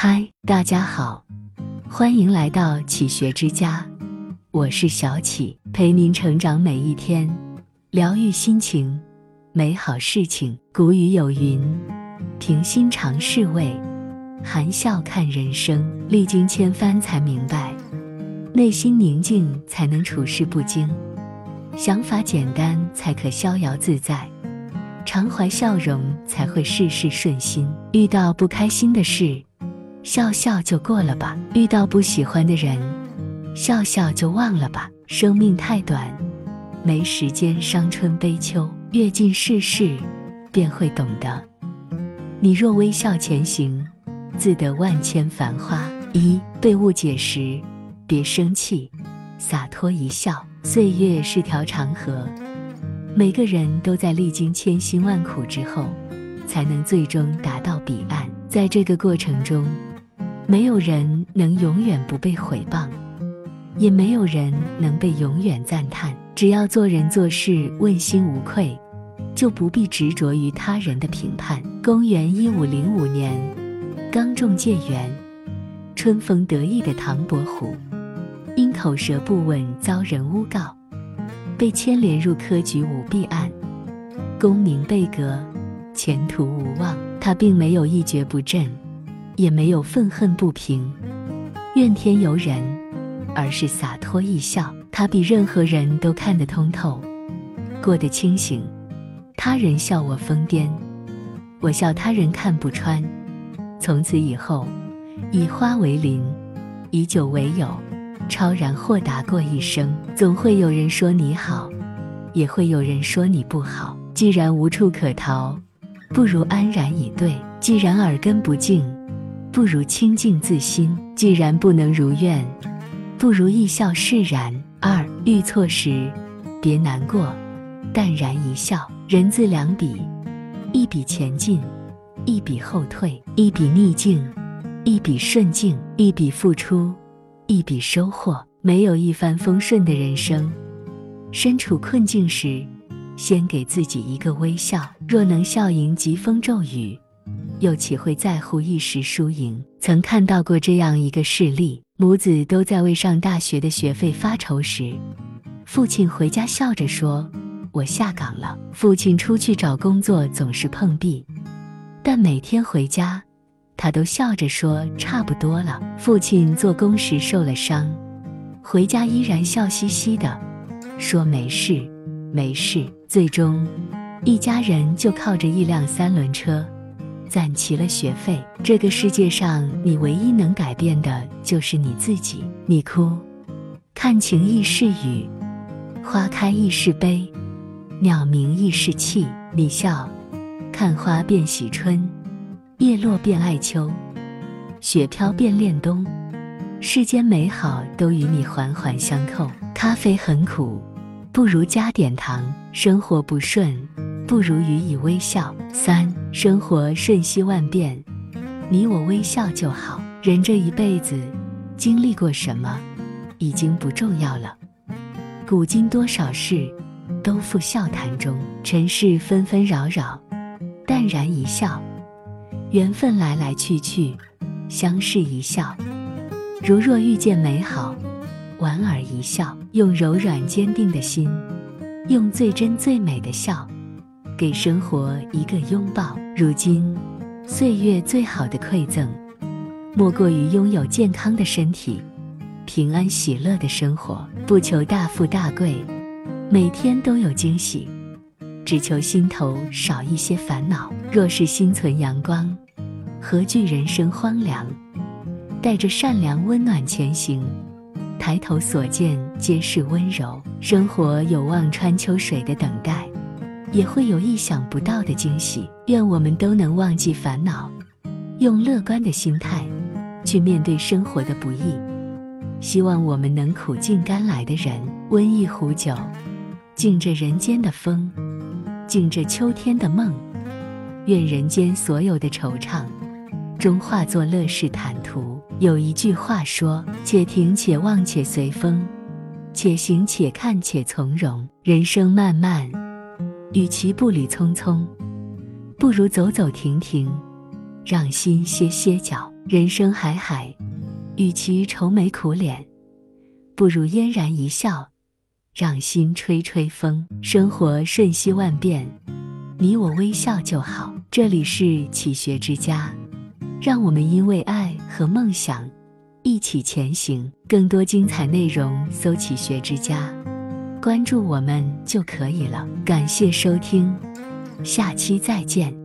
嗨，大家好，欢迎来到启学之家，我是小启，陪您成长每一天，疗愈心情，美好事情。古语有云：“平心尝事味，含笑看人生。”历经千帆才明白，内心宁静才能处事不惊，想法简单才可逍遥自在，常怀笑容才会事事顺心。遇到不开心的事。笑笑就过了吧，遇到不喜欢的人，笑笑就忘了吧。生命太短，没时间伤春悲秋。阅尽世事，便会懂得。你若微笑前行，自得万千繁花。一被误解时，别生气，洒脱一笑。岁月是条长河，每个人都在历经千辛万苦之后，才能最终达到彼岸。在这个过程中，没有人能永远不被毁谤，也没有人能被永远赞叹。只要做人做事问心无愧，就不必执着于他人的评判。公元一五零五年，刚中解元，春风得意的唐伯虎，因口舌不稳遭人诬告，被牵连入科举舞弊案，功名被革，前途无望。他并没有一蹶不振。也没有愤恨不平、怨天尤人，而是洒脱一笑。他比任何人都看得通透，过得清醒。他人笑我疯癫，我笑他人看不穿。从此以后，以花为邻，以酒为友，超然豁达过一生。总会有人说你好，也会有人说你不好。既然无处可逃，不如安然以对；既然耳根不净。不如清净自心。既然不能如愿，不如一笑释然。二遇错时，别难过，淡然一笑。人字两笔，一笔前进，一笔后退；一笔逆境，一笔顺境；一笔付出，一笔收获。没有一帆风顺的人生。身处困境时，先给自己一个微笑。若能笑迎疾风骤雨。又岂会在乎一时输赢？曾看到过这样一个事例：母子都在为上大学的学费发愁时，父亲回家笑着说：“我下岗了。”父亲出去找工作总是碰壁，但每天回家，他都笑着说：“差不多了。”父亲做工时受了伤，回家依然笑嘻嘻的说：“没事，没事。”最终，一家人就靠着一辆三轮车。攒齐了学费，这个世界上你唯一能改变的就是你自己。你哭，看晴亦是雨，花开亦是悲，鸟鸣亦是泣；你笑，看花便喜春，叶落便爱秋，雪飘便恋冬。世间美好都与你环环相扣。咖啡很苦，不如加点糖；生活不顺。不如予以微笑。三，生活瞬息万变，你我微笑就好。人这一辈子经历过什么，已经不重要了。古今多少事，都付笑谈中。尘世纷纷扰扰，淡然一笑。缘分来来去去，相视一笑。如若遇见美好，莞尔一笑。用柔软坚定的心，用最真最美的笑。给生活一个拥抱。如今，岁月最好的馈赠，莫过于拥有健康的身体，平安喜乐的生活。不求大富大贵，每天都有惊喜，只求心头少一些烦恼。若是心存阳光，何惧人生荒凉？带着善良温暖前行，抬头所见皆是温柔。生活有望穿秋水的等待。也会有意想不到的惊喜。愿我们都能忘记烦恼，用乐观的心态去面对生活的不易。希望我们能苦尽甘来的人，温一壶酒，敬这人间的风，敬这秋天的梦。愿人间所有的惆怅，终化作乐事坦途。有一句话说：“且停且望且随风，且行且看且从容。”人生漫漫。与其步履匆匆，不如走走停停，让心歇歇脚。人生海海，与其愁眉苦脸，不如嫣然一笑，让心吹吹风。生活瞬息万变，你我微笑就好。这里是启学之家，让我们因为爱和梦想一起前行。更多精彩内容，搜“启学之家”，关注我们就可以了。感谢收听，下期再见。